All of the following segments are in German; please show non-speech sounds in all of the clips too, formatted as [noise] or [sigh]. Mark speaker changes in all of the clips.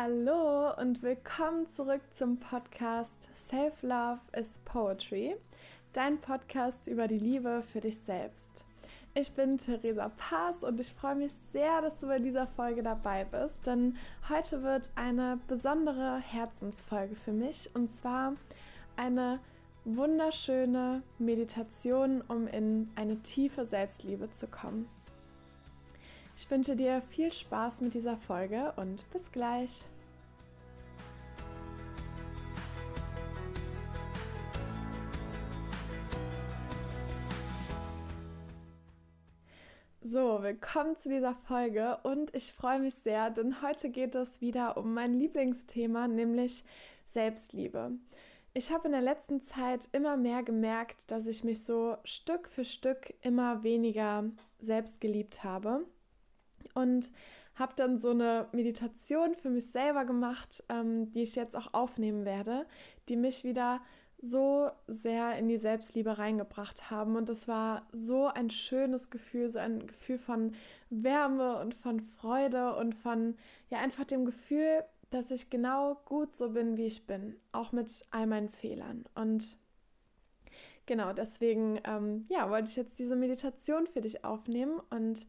Speaker 1: Hallo und willkommen zurück zum Podcast Self Love is Poetry, dein Podcast über die Liebe für dich selbst. Ich bin Theresa Paas und ich freue mich sehr, dass du bei dieser Folge dabei bist, denn heute wird eine besondere Herzensfolge für mich und zwar eine wunderschöne Meditation, um in eine tiefe Selbstliebe zu kommen. Ich wünsche dir viel Spaß mit dieser Folge und bis gleich. So, willkommen zu dieser Folge und ich freue mich sehr, denn heute geht es wieder um mein Lieblingsthema, nämlich Selbstliebe. Ich habe in der letzten Zeit immer mehr gemerkt, dass ich mich so Stück für Stück immer weniger selbst geliebt habe und habe dann so eine Meditation für mich selber gemacht, ähm, die ich jetzt auch aufnehmen werde, die mich wieder so sehr in die Selbstliebe reingebracht haben. Und es war so ein schönes Gefühl, so ein Gefühl von Wärme und von Freude und von, ja, einfach dem Gefühl, dass ich genau gut so bin, wie ich bin, auch mit all meinen Fehlern. Und genau deswegen, ähm, ja, wollte ich jetzt diese Meditation für dich aufnehmen und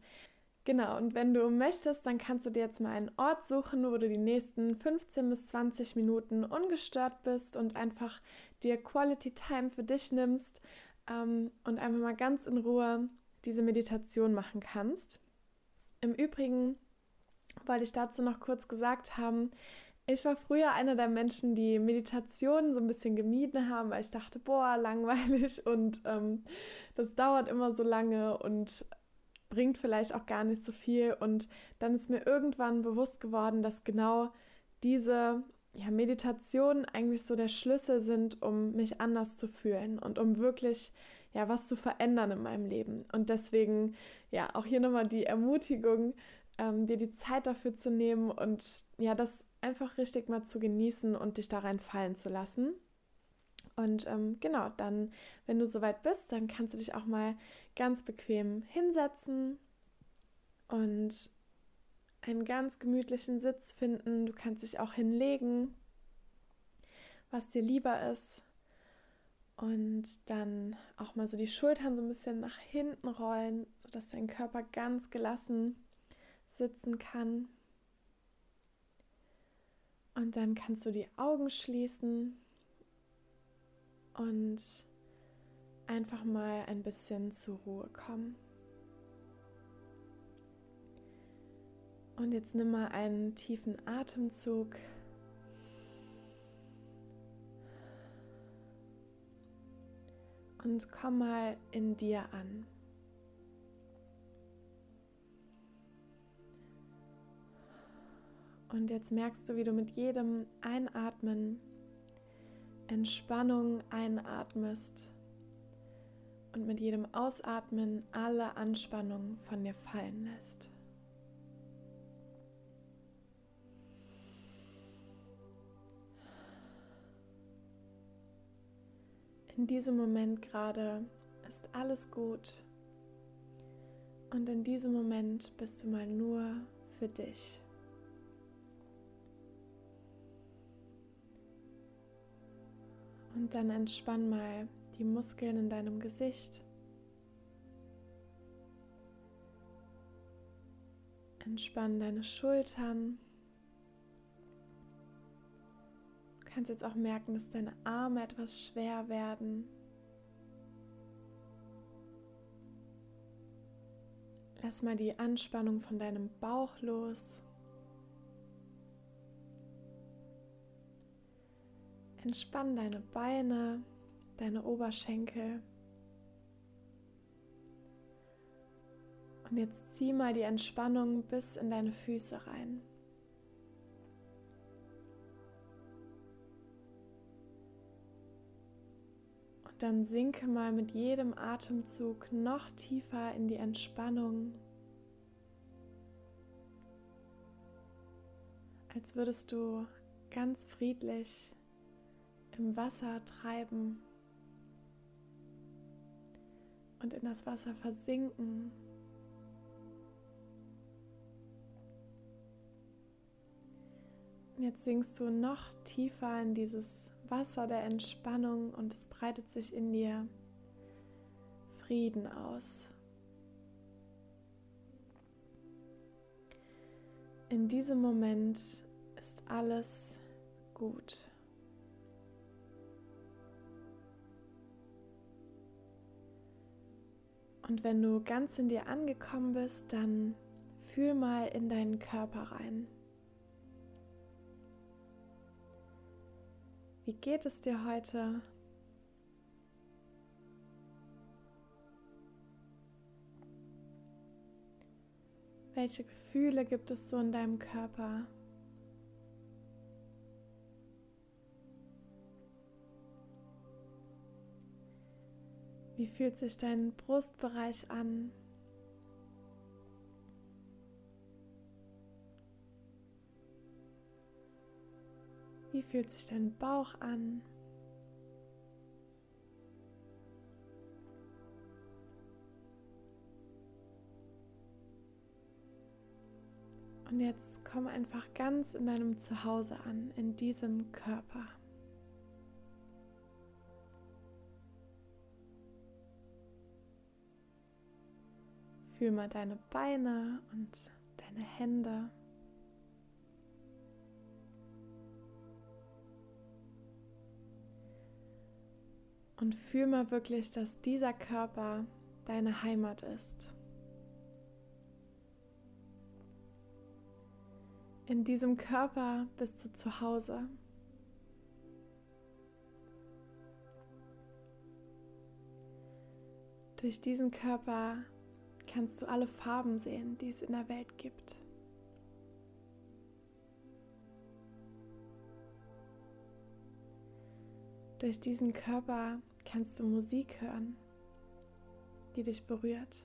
Speaker 1: Genau, und wenn du möchtest, dann kannst du dir jetzt mal einen Ort suchen, wo du die nächsten 15 bis 20 Minuten ungestört bist und einfach dir Quality Time für dich nimmst ähm, und einfach mal ganz in Ruhe diese Meditation machen kannst. Im Übrigen wollte ich dazu noch kurz gesagt haben, ich war früher einer der Menschen, die Meditationen so ein bisschen gemieden haben, weil ich dachte, boah, langweilig [laughs] und ähm, das dauert immer so lange und bringt vielleicht auch gar nicht so viel. Und dann ist mir irgendwann bewusst geworden, dass genau diese ja, Meditationen eigentlich so der Schlüssel sind, um mich anders zu fühlen und um wirklich ja was zu verändern in meinem Leben. Und deswegen ja auch hier nochmal die Ermutigung, ähm, dir die Zeit dafür zu nehmen und ja das einfach richtig mal zu genießen und dich da reinfallen zu lassen. Und ähm, genau, dann, wenn du soweit bist, dann kannst du dich auch mal ganz bequem hinsetzen und einen ganz gemütlichen Sitz finden. Du kannst dich auch hinlegen, was dir lieber ist. Und dann auch mal so die Schultern so ein bisschen nach hinten rollen, sodass dein Körper ganz gelassen sitzen kann. Und dann kannst du die Augen schließen und einfach mal ein bisschen zur Ruhe kommen. Und jetzt nimm mal einen tiefen Atemzug. Und komm mal in dir an. Und jetzt merkst du, wie du mit jedem Einatmen Entspannung einatmest und mit jedem Ausatmen alle Anspannung von dir fallen lässt. In diesem Moment gerade ist alles gut und in diesem Moment bist du mal nur für dich. Und dann entspann mal die Muskeln in deinem Gesicht. Entspann deine Schultern. Du kannst jetzt auch merken, dass deine Arme etwas schwer werden. Lass mal die Anspannung von deinem Bauch los. Entspann deine Beine, deine Oberschenkel. Und jetzt zieh mal die Entspannung bis in deine Füße rein. Und dann sinke mal mit jedem Atemzug noch tiefer in die Entspannung. Als würdest du ganz friedlich im Wasser treiben und in das Wasser versinken. Jetzt sinkst du noch tiefer in dieses Wasser der Entspannung und es breitet sich in dir Frieden aus. In diesem Moment ist alles gut. Und wenn du ganz in dir angekommen bist, dann fühl mal in deinen Körper rein. Wie geht es dir heute? Welche Gefühle gibt es so in deinem Körper? Wie fühlt sich dein Brustbereich an? Wie fühlt sich dein Bauch an? Und jetzt komm einfach ganz in deinem Zuhause an, in diesem Körper. Fühl mal deine Beine und deine Hände. Und fühl mal wirklich, dass dieser Körper deine Heimat ist. In diesem Körper bist du zu Hause. Durch diesen Körper kannst du alle Farben sehen, die es in der Welt gibt. Durch diesen Körper kannst du Musik hören, die dich berührt.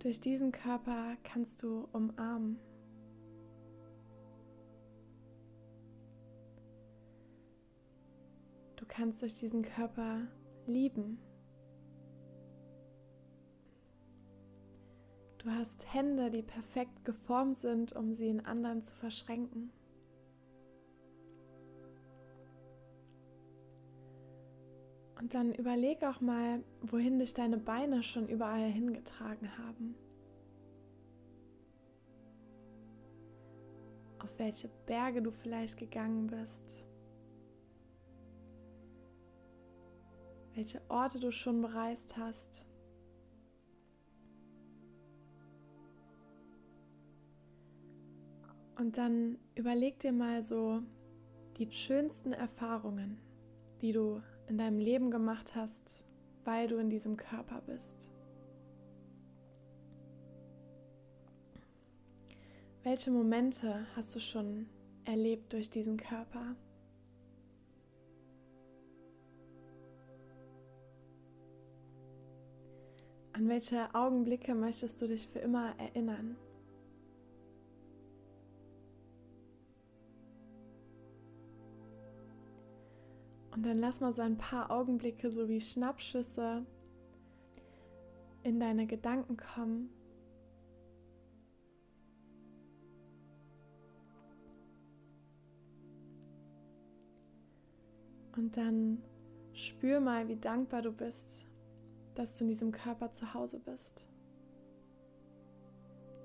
Speaker 1: Durch diesen Körper kannst du umarmen. Du kannst durch diesen Körper lieben. Du hast Hände, die perfekt geformt sind, um sie in anderen zu verschränken. Und dann überleg auch mal, wohin dich deine Beine schon überall hingetragen haben. Auf welche Berge du vielleicht gegangen bist. Welche Orte du schon bereist hast. Und dann überleg dir mal so die schönsten Erfahrungen, die du in deinem Leben gemacht hast, weil du in diesem Körper bist. Welche Momente hast du schon erlebt durch diesen Körper? An welche Augenblicke möchtest du dich für immer erinnern? Und dann lass mal so ein paar Augenblicke so wie Schnappschüsse in deine Gedanken kommen. Und dann spür mal, wie dankbar du bist, dass du in diesem Körper zu Hause bist.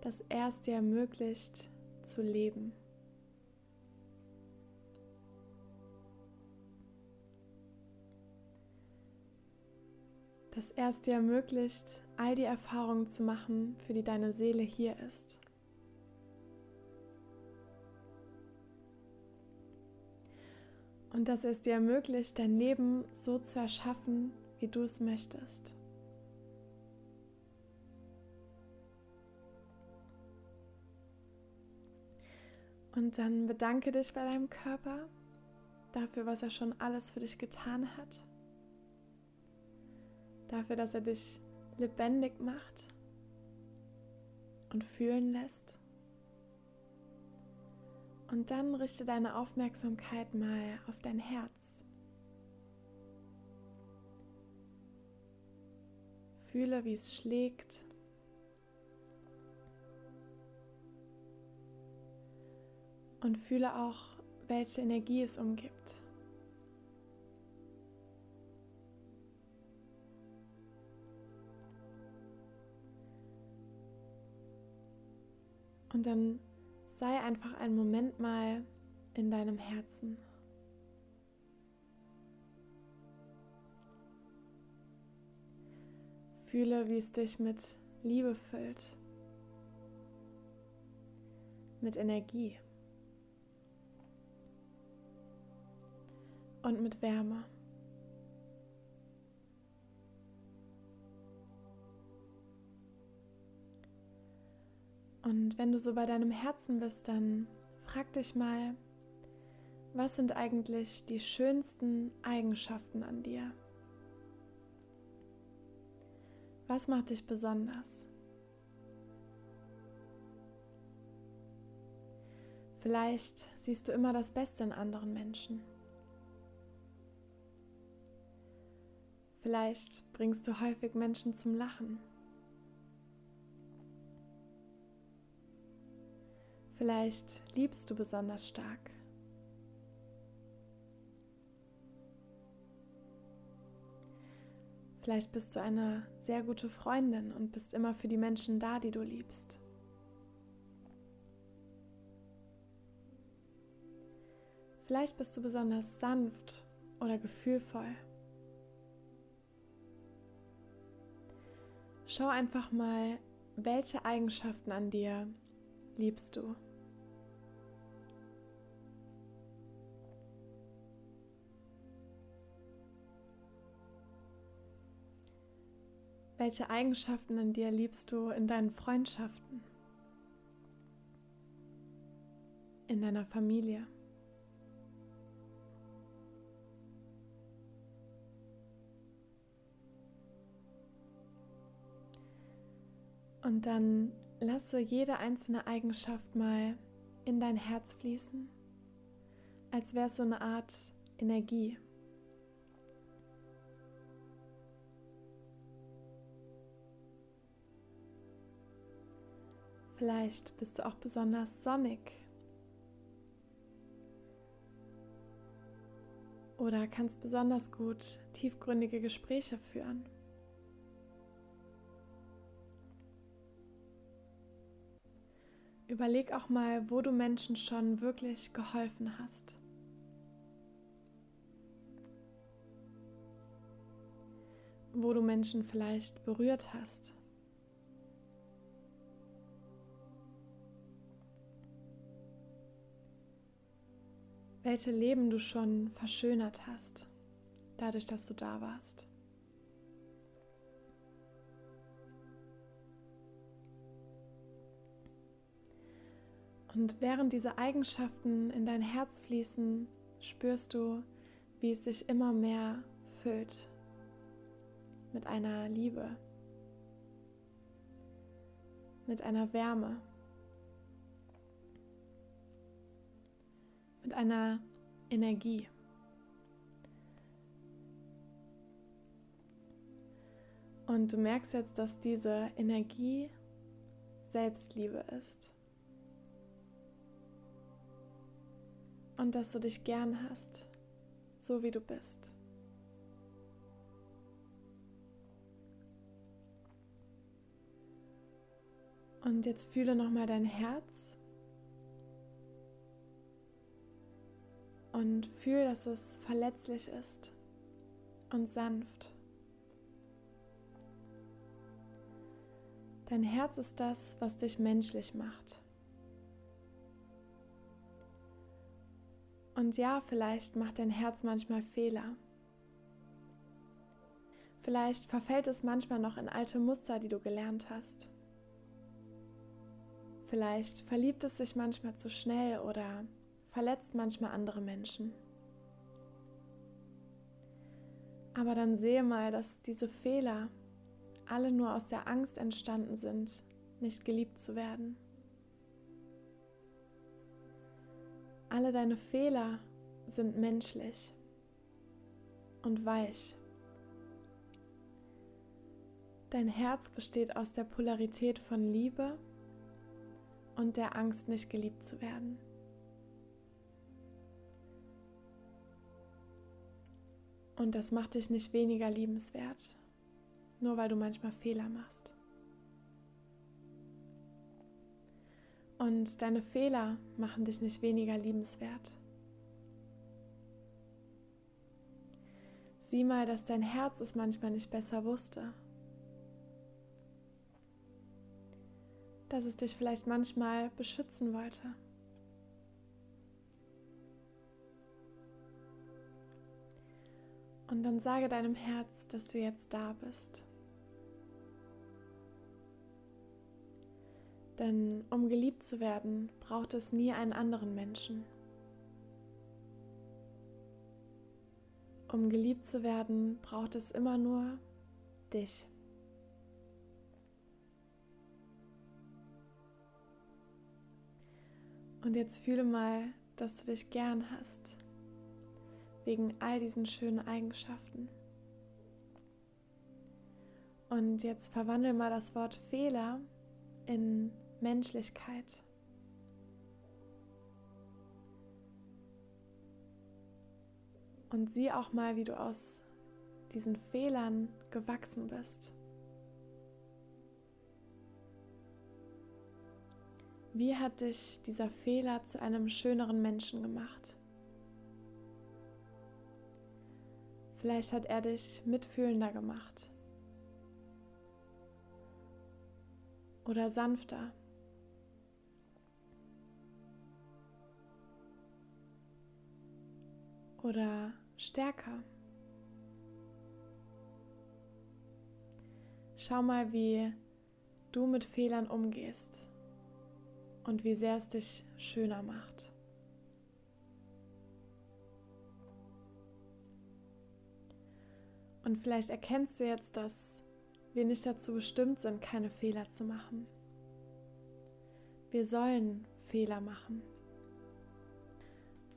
Speaker 1: Dass er es dir ermöglicht zu leben. dass er es dir ermöglicht, all die Erfahrungen zu machen, für die deine Seele hier ist. Und dass er es dir ermöglicht, dein Leben so zu erschaffen, wie du es möchtest. Und dann bedanke dich bei deinem Körper dafür, was er schon alles für dich getan hat dafür, dass er dich lebendig macht und fühlen lässt. Und dann richte deine Aufmerksamkeit mal auf dein Herz. Fühle, wie es schlägt, Und fühle auch, welche Energie es umgibt. Und dann sei einfach einen Moment mal in deinem Herzen. Fühle, wie es dich mit Liebe füllt, mit Energie und mit Wärme. Und wenn du so bei deinem Herzen bist, dann frag dich mal, was sind eigentlich die schönsten Eigenschaften an dir? Was macht dich besonders? Vielleicht siehst du immer das Beste in anderen Menschen. Vielleicht bringst du häufig Menschen zum Lachen. Vielleicht liebst du besonders stark. Vielleicht bist du eine sehr gute Freundin und bist immer für die Menschen da, die du liebst. Vielleicht bist du besonders sanft oder gefühlvoll. Schau einfach mal, welche Eigenschaften an dir liebst du. Welche Eigenschaften in dir liebst du in deinen Freundschaften? In deiner Familie? Und dann lasse jede einzelne Eigenschaft mal in dein Herz fließen, als wäre es so eine Art Energie. Vielleicht bist du auch besonders sonnig. Oder kannst besonders gut tiefgründige Gespräche führen. Überleg auch mal, wo du Menschen schon wirklich geholfen hast. Wo du Menschen vielleicht berührt hast. welche Leben du schon verschönert hast, dadurch, dass du da warst. Und während diese Eigenschaften in dein Herz fließen, spürst du, wie es sich immer mehr füllt mit einer Liebe, mit einer Wärme. mit einer Energie. Und du merkst jetzt, dass diese Energie Selbstliebe ist. Und dass du dich gern hast, so wie du bist. Und jetzt fühle nochmal dein Herz und fühl, dass es verletzlich ist und sanft. Dein Herz ist das, was dich menschlich macht. Und ja, vielleicht macht dein Herz manchmal Fehler. Vielleicht verfällt es manchmal noch in alte Muster, die du gelernt hast. Vielleicht verliebt es sich manchmal zu schnell oder verletzt manchmal andere Menschen. Aber dann sehe mal, dass diese Fehler alle nur aus der Angst entstanden sind, nicht geliebt zu werden. Alle deine Fehler sind menschlich und weich. Dein Herz besteht aus der Polarität von Liebe und der Angst, nicht geliebt zu werden. Und das macht dich nicht weniger liebenswert, nur weil du manchmal Fehler machst. Und deine Fehler machen dich nicht weniger liebenswert. Sieh mal, dass dein Herz es manchmal nicht besser wusste. Dass es dich vielleicht manchmal beschützen wollte. Und dann sage deinem Herz, dass du jetzt da bist. Denn um geliebt zu werden, braucht es nie einen anderen Menschen. Um geliebt zu werden, braucht es immer nur dich. Und jetzt fühle mal, dass du dich gern hast, wegen all diesen schönen Eigenschaften. Und jetzt verwandle mal das Wort Fehler in Menschlichkeit. Und sieh auch mal, wie du aus diesen Fehlern gewachsen bist. Wie hat dich dieser Fehler zu einem schöneren Menschen gemacht? Vielleicht hat er dich mitfühlender gemacht oder sanfter. Oder stärker. Schau mal, wie du mit Fehlern umgehst und wie sehr es dich schöner macht. Und vielleicht erkennst du jetzt, dass wir nicht dazu bestimmt sind, keine Fehler zu machen. Wir sollen Fehler machen,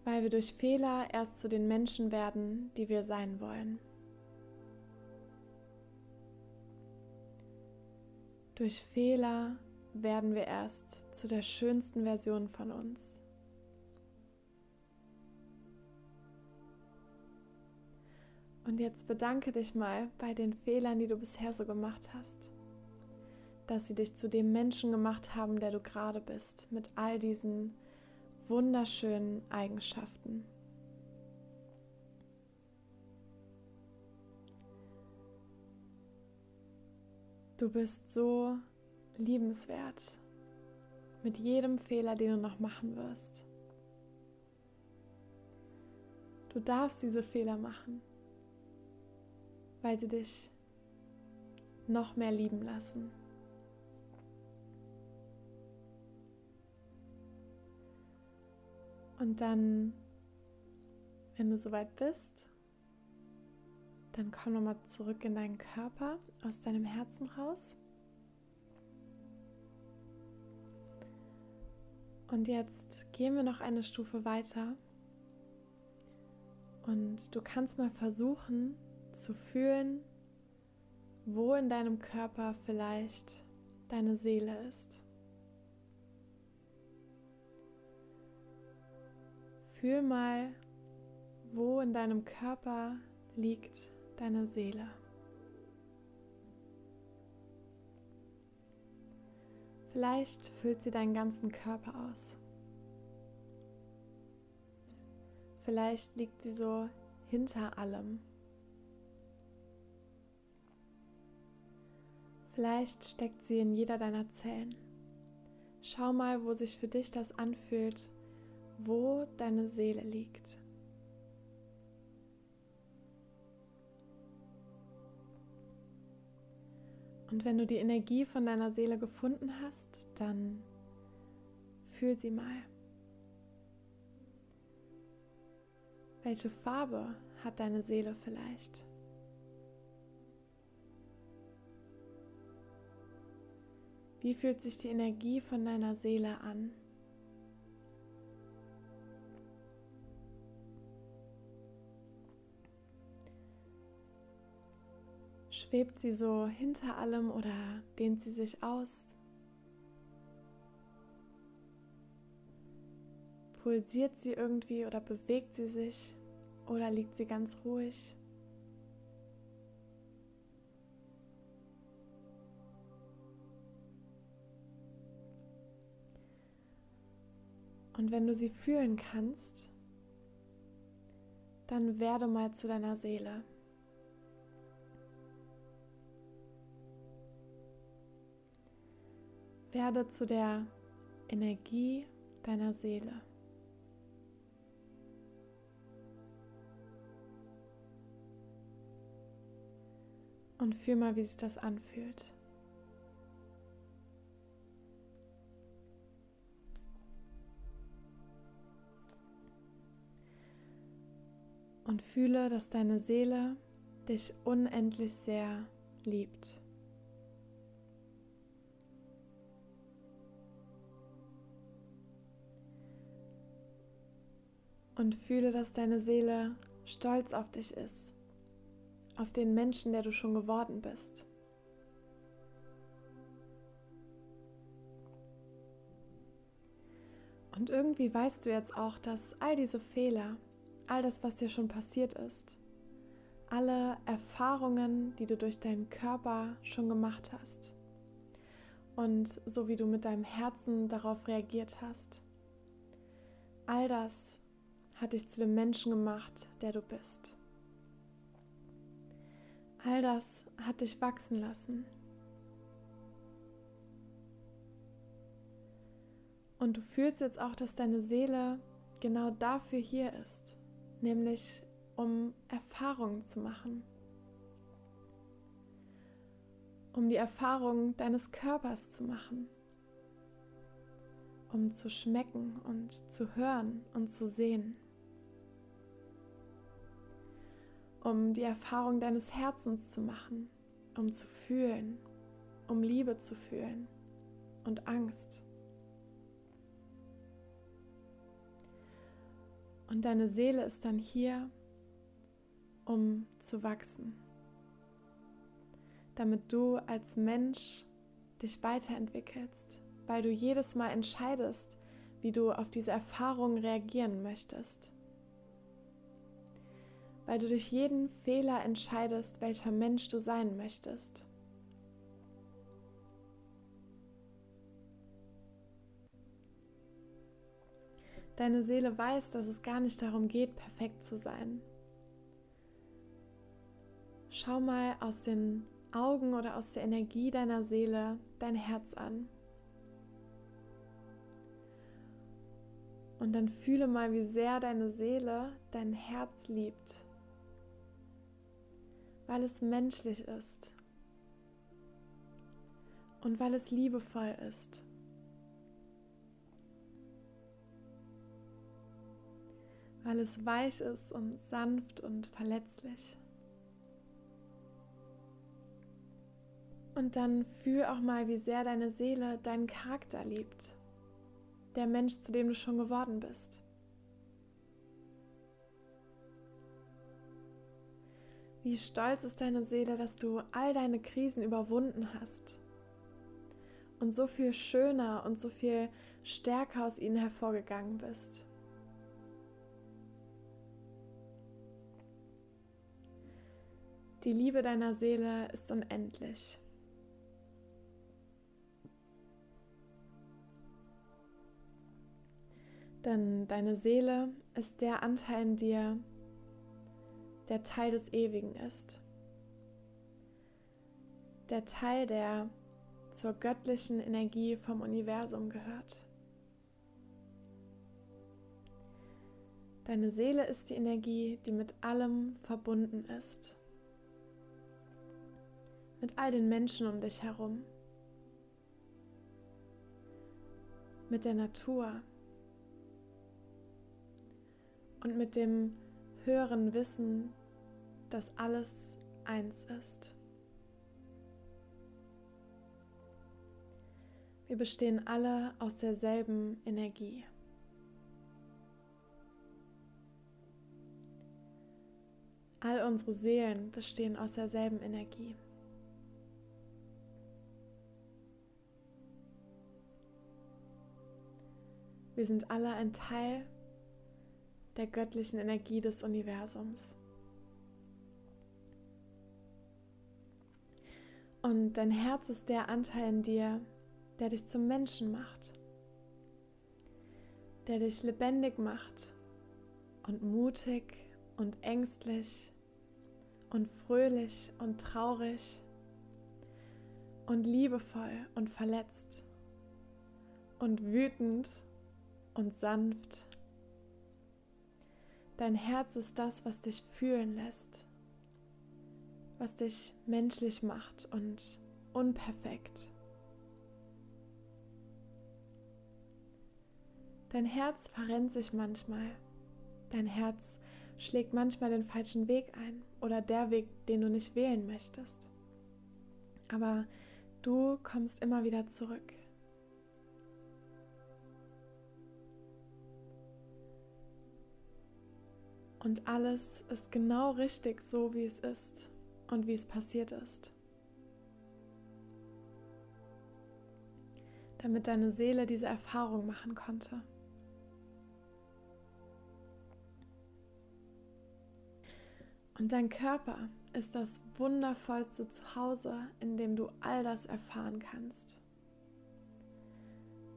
Speaker 1: weil wir durch Fehler erst zu den Menschen werden, die wir sein wollen. Durch Fehler werden wir erst zu der schönsten Version von uns. Und jetzt bedanke dich mal bei den Fehlern, die du bisher so gemacht hast, dass sie dich zu dem Menschen gemacht haben, der du gerade bist, mit all diesen wunderschönen Eigenschaften. Du bist so liebenswert mit jedem Fehler, den du noch machen wirst. Du darfst diese Fehler machen, weil sie dich noch mehr lieben lassen. Und dann, wenn du soweit bist, dann komm nochmal zurück in deinen Körper, aus deinem Herzen raus. Und jetzt gehen wir noch eine Stufe weiter. Und du kannst mal versuchen zu fühlen, wo in deinem Körper vielleicht deine Seele ist. Fühl mal, wo in deinem Körper liegt deine Seele. Vielleicht füllt sie deinen ganzen Körper aus. Vielleicht liegt sie so hinter allem. Vielleicht steckt sie in jeder deiner Zellen. Schau mal, wo sich für dich das anfühlt, wo deine Seele liegt. Und wenn du die Energie von deiner Seele gefunden hast, dann fühl sie mal. Welche Farbe hat deine Seele vielleicht? Wie fühlt sich die Energie von deiner Seele an? Schwebt sie so hinter allem oder dehnt sie sich aus? Pulsiert sie irgendwie oder bewegt sie sich oder liegt sie ganz ruhig? Und wenn du sie fühlen kannst, dann werde mal zu deiner Seele. Werde zu der Energie deiner Seele. Und fühl mal, wie sich das anfühlt. Und fühle, dass deine Seele dich unendlich sehr liebt. Und fühle, dass deine Seele stolz auf dich ist auf den Menschen, der du schon geworden bist. Und irgendwie weißt du jetzt auch, dass all diese Fehler, all das, was dir schon passiert ist, alle Erfahrungen, die du durch deinen Körper schon gemacht hast und so wie du mit deinem Herzen darauf reagiert hast, all das hat dich zu dem Menschen gemacht, der du bist. All das hat dich wachsen lassen. Und du fühlst jetzt auch, dass deine Seele genau dafür hier ist, nämlich um Erfahrungen zu machen. Um die Erfahrung deines Körpers zu machen. Um zu schmecken und zu hören und zu sehen. Um die Erfahrung deines Herzens zu machen, um zu fühlen, um Liebe zu fühlen und Angst. Und deine Seele ist dann hier, um zu wachsen, damit du als Mensch dich weiterentwickelst, weil du jedes Mal entscheidest, wie du auf diese Erfahrung reagieren möchtest weil du durch jeden Fehler entscheidest, welcher Mensch du sein möchtest. Deine Seele weiß, dass es gar nicht darum geht, perfekt zu sein. Schau mal aus den Augen oder aus der Energie deiner Seele dein Herz an. Und dann fühle mal, wie sehr deine Seele dein Herz liebt weil es menschlich ist und weil es liebevoll ist. Weil es weich ist und sanft und verletzlich. Und dann fühl auch mal, wie sehr deine Seele deinen Charakter liebt. Der Mensch, zu dem du schon geworden bist. Wie stolz ist deine Seele, dass du all deine Krisen überwunden hast und so viel schöner und so viel stärker aus ihnen hervorgegangen bist. Die Liebe deiner Seele ist unendlich. Denn deine Seele ist der Anteil in dir, der Teil des Ewigen ist. Der Teil, der zur göttlichen Energie vom Universum gehört. Deine Seele ist die Energie, die mit allem verbunden ist. Mit all den Menschen um dich herum. Mit der Natur. Und mit dem höheren Wissen, dass alles eins ist. Wir bestehen alle aus derselben Energie. All unsere Seelen bestehen aus derselben Energie. Wir sind alle ein Teil der göttlichen Energie des Universums. Und dein Herz ist der Anteil in dir, der dich zum Menschen macht. der dich lebendig macht und mutig und ängstlich und fröhlich und traurig und liebevoll und verletzt und wütend und sanft. Dein Herz ist das, was dich fühlen lässt, was dich menschlich macht und unperfekt. Dein Herz verrennt sich manchmal. Dein Herz schlägt manchmal den falschen Weg ein oder der Weg, den du nicht wählen möchtest. Aber du kommst immer wieder zurück. Und alles ist genau richtig so, wie es ist und wie es passiert ist. Damit deine Seele diese Erfahrung machen konnte. Und dein Körper ist das wundervollste Zuhause, in dem du all das erfahren kannst.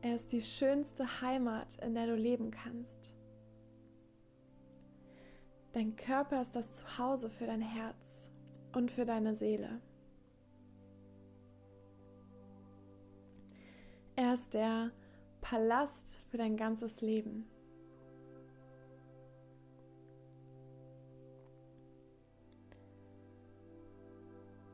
Speaker 1: Er ist die schönste Heimat, in der du leben kannst. Dein Körper ist das Zuhause für dein Herz und für deine Seele. Er ist der Palast für dein ganzes Leben.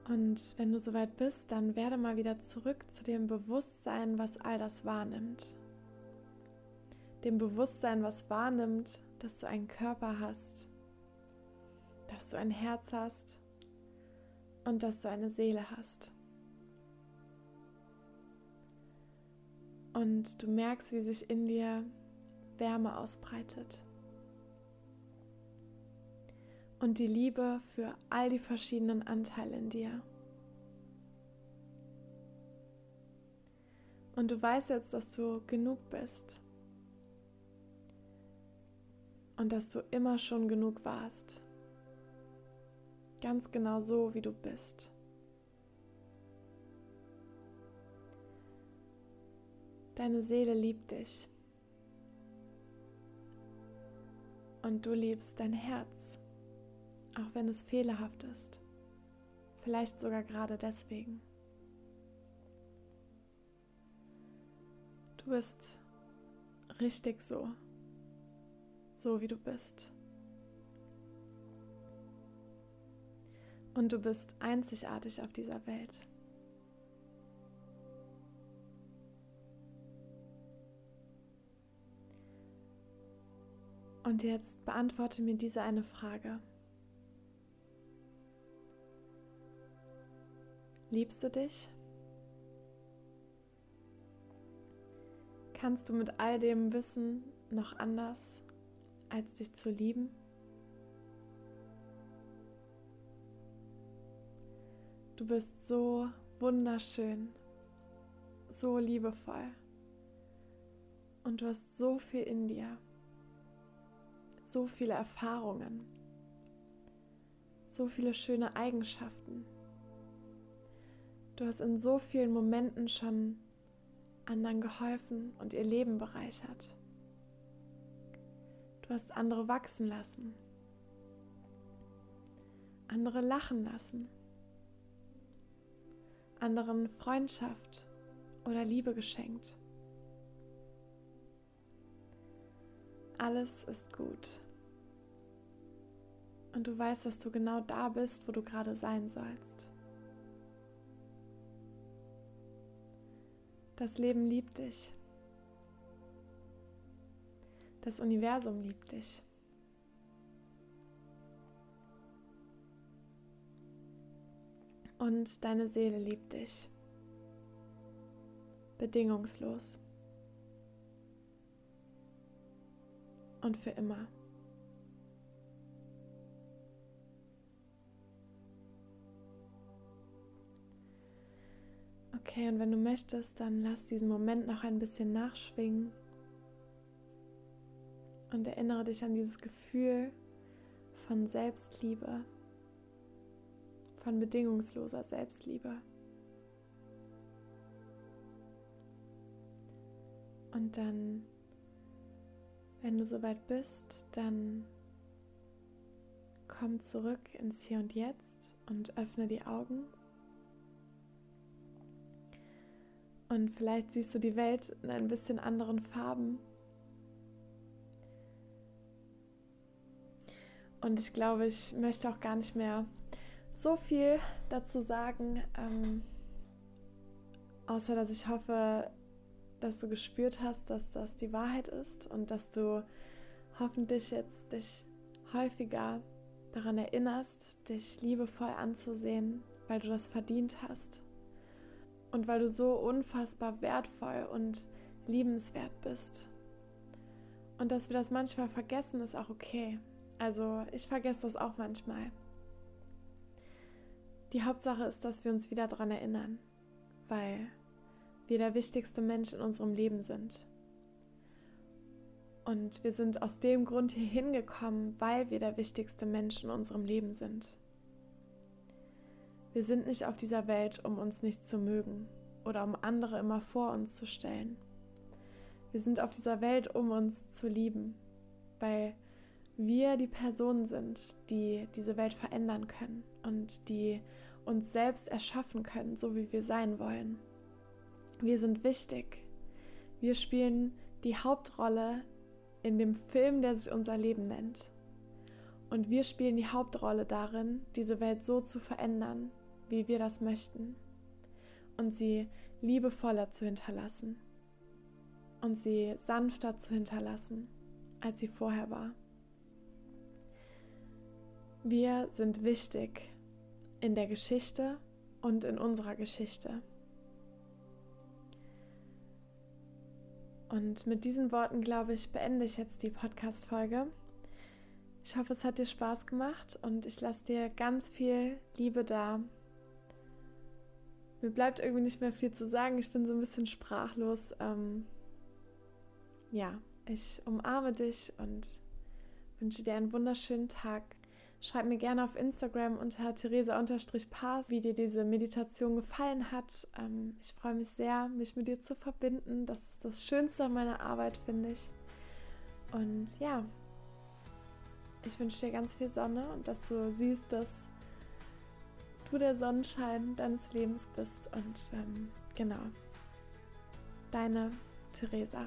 Speaker 1: Und wenn du soweit bist, dann werde mal wieder zurück zu dem Bewusstsein, was all das wahrnimmt. Dem Bewusstsein, was wahrnimmt, dass du einen Körper hast, dass du ein Herz hast und dass du eine Seele hast. Und du merkst, wie sich in dir Wärme ausbreitet und die Liebe für all die verschiedenen Anteile in dir. Und du weißt jetzt, dass du genug bist und dass du immer schon genug warst. Ganz genau so, wie du bist. Deine Seele liebt dich. Und du liebst dein Herz auch wenn es fehlerhaft ist. Vielleicht sogar gerade deswegen. Du bist richtig so, so wie du bist. Und du bist einzigartig auf dieser Welt. Und jetzt beantworte mir diese eine Frage. Liebst du dich? Kannst du mit all dem Wissen noch anders, als dich zu lieben? Du bist so wunderschön, so liebevoll und du hast so viel in dir, so viele Erfahrungen, so viele schöne Eigenschaften. Du hast in so vielen Momenten schon anderen geholfen und ihr Leben bereichert. Du hast andere wachsen lassen, andere lachen lassen, anderen Freundschaft oder Liebe geschenkt. Alles ist gut. Und du weißt, dass du genau da bist, wo du gerade sein sollst. Das Leben liebt dich. Das Universum liebt dich. Und deine Seele liebt dich. Bedingungslos. Und für immer. Okay, und wenn du möchtest, dann lass diesen Moment noch ein bisschen nachschwingen und erinnere dich an dieses Gefühl von Selbstliebe, von bedingungsloser Selbstliebe. Und dann Wenn du soweit bist, dann komm zurück ins Hier und Jetzt und öffne die Augen. Und vielleicht siehst du die Welt in ein bisschen anderen Farben. Und ich glaube, ich möchte auch gar nicht mehr so viel dazu sagen, ähm, außer dass ich hoffe, dass du gespürt hast, dass das die Wahrheit ist und dass du hoffentlich jetzt dich häufiger daran erinnerst, dich liebevoll anzusehen, weil du das verdient hast und weil du so unfassbar wertvoll und liebenswert bist. Und dass wir das manchmal vergessen, ist auch okay. Also ich vergesse das auch manchmal. Die Hauptsache ist, dass wir uns wieder daran erinnern, weil wir der wichtigste Mensch in unserem Leben sind. Und wir sind aus dem Grund hier hingekommen, weil wir der wichtigste Mensch in unserem Leben sind. Wir sind nicht auf dieser Welt, um uns nicht zu mögen oder um andere immer vor uns zu stellen. Wir sind auf dieser Welt, um uns zu lieben, weil wir die Personen sind, die diese Welt verändern können und die uns selbst erschaffen können, so wie wir sein wollen. Wir sind wichtig. Wir spielen die Hauptrolle in dem Film, der sich unser Leben nennt. Und wir spielen die Hauptrolle darin, diese Welt so zu verändern, wie wir das möchten. Und sie liebevoller zu hinterlassen. Und sie sanfter zu hinterlassen, als sie vorher war. Wir sind wichtig in der Geschichte und in unserer Geschichte. Und mit diesen Worten, glaube ich, beende ich jetzt die Podcast-Folge. Ich hoffe, es hat dir Spaß gemacht und ich lasse dir ganz viel Liebe da. Mir bleibt irgendwie nicht mehr viel zu sagen. Ich bin so ein bisschen sprachlos. Ähm ja, ich umarme dich und wünsche dir einen wunderschönen Tag. Schreib mir gerne auf Instagram unter theresa-paas, wie dir diese Meditation gefallen hat. Ähm, ich freue mich sehr, mich mit dir zu verbinden. Das ist das Schönste an meiner Arbeit, finde ich. Und ja, ich wünsche dir ganz viel Sonne und dass du siehst, dass du der Sonnenschein deines Lebens bist. Und ähm, genau, deine Theresa.